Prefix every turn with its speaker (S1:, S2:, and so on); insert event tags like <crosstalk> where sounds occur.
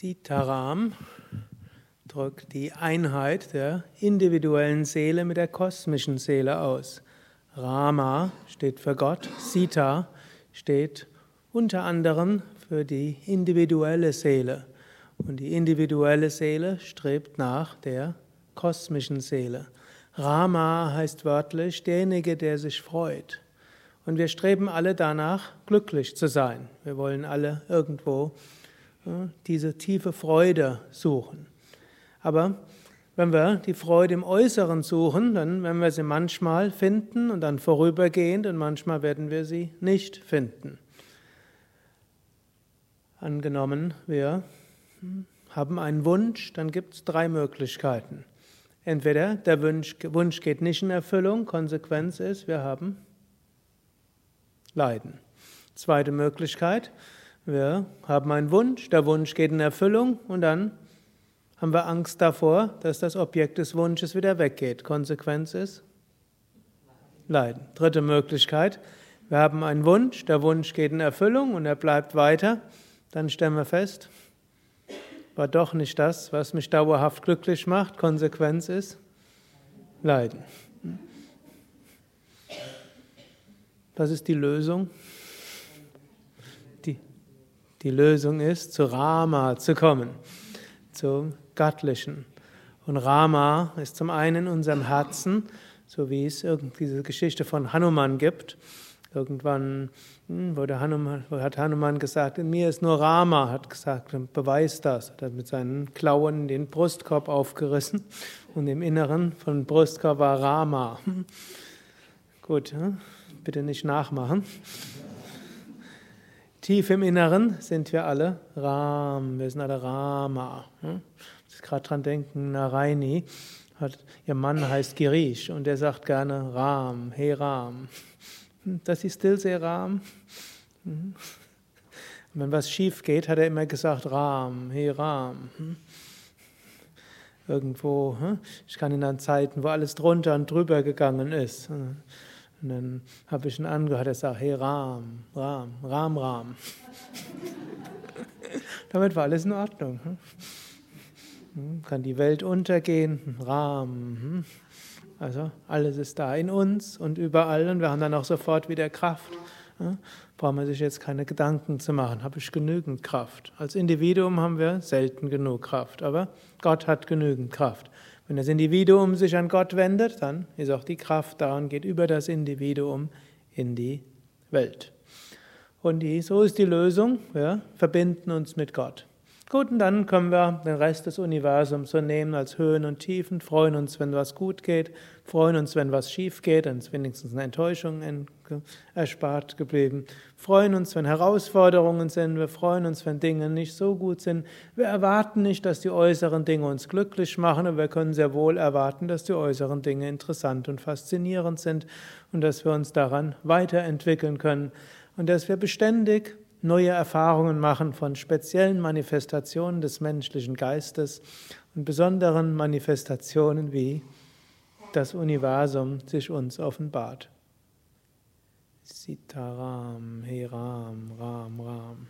S1: Sitaram drückt die Einheit der individuellen Seele mit der kosmischen Seele aus. Rama steht für Gott, Sita steht unter anderem für die individuelle Seele. Und die individuelle Seele strebt nach der kosmischen Seele. Rama heißt wörtlich derjenige, der sich freut. Und wir streben alle danach, glücklich zu sein. Wir wollen alle irgendwo diese tiefe Freude suchen. Aber wenn wir die Freude im Äußeren suchen, dann werden wir sie manchmal finden und dann vorübergehend und manchmal werden wir sie nicht finden. Angenommen, wir haben einen Wunsch, dann gibt es drei Möglichkeiten. Entweder der Wunsch, Wunsch geht nicht in Erfüllung, Konsequenz ist, wir haben Leiden. Zweite Möglichkeit, wir haben einen Wunsch, der Wunsch geht in Erfüllung und dann haben wir Angst davor, dass das Objekt des Wunsches wieder weggeht. Konsequenz ist Leiden. Dritte Möglichkeit, wir haben einen Wunsch, der Wunsch geht in Erfüllung und er bleibt weiter. Dann stellen wir fest, war doch nicht das, was mich dauerhaft glücklich macht. Konsequenz ist Leiden. Was ist die Lösung? Die Lösung ist, zu Rama zu kommen, zum Göttlichen. Und Rama ist zum einen in unserem Herzen, so wie es diese Geschichte von Hanuman gibt. Irgendwann hm, wurde Hanuman, hat Hanuman gesagt, in mir ist nur Rama, hat gesagt, beweist das. Hat mit seinen Klauen den Brustkorb aufgerissen und im Inneren von Brustkorb war Rama. Gut, hm, bitte nicht nachmachen. Tief im Inneren sind wir alle Ram, wir sind alle Rama. Hm? Ich muss gerade dran denken, Naraini, hat, ihr Mann heißt Girish und er sagt gerne Ram, hey Ram. Hm, das ist still sehr Ram. Hm? Wenn was schief geht, hat er immer gesagt Ram, hey Ram. Irgendwo, ich kann in Zeiten, wo alles drunter und drüber gegangen ist. Und dann habe ich ihn angehört, er sagt, hey Ram, Ram, Ram, Ram. <laughs> Damit war alles in Ordnung. Hm? Hm, kann die Welt untergehen? Ram. Hm? Also alles ist da in uns und überall und wir haben dann auch sofort wieder Kraft. Braucht man sich jetzt keine Gedanken zu machen. Habe ich genügend Kraft? Als Individuum haben wir selten genug Kraft, aber Gott hat genügend Kraft. Wenn das Individuum sich an Gott wendet, dann ist auch die Kraft da und geht über das Individuum in die Welt. Und die, so ist die Lösung, wir verbinden uns mit Gott. Gut, und dann können wir den Rest des Universums so nehmen als Höhen und Tiefen, freuen uns, wenn was gut geht, freuen uns, wenn was schief geht, dann ist wenigstens eine Enttäuschung erspart geblieben. Freuen uns, wenn Herausforderungen sind, wir freuen uns, wenn Dinge nicht so gut sind. Wir erwarten nicht, dass die äußeren Dinge uns glücklich machen, aber wir können sehr wohl erwarten, dass die äußeren Dinge interessant und faszinierend sind und dass wir uns daran weiterentwickeln können und dass wir beständig neue Erfahrungen machen von speziellen Manifestationen des menschlichen Geistes und besonderen Manifestationen, wie das Universum sich uns offenbart. Sitaram, Heram, Ram, Ram.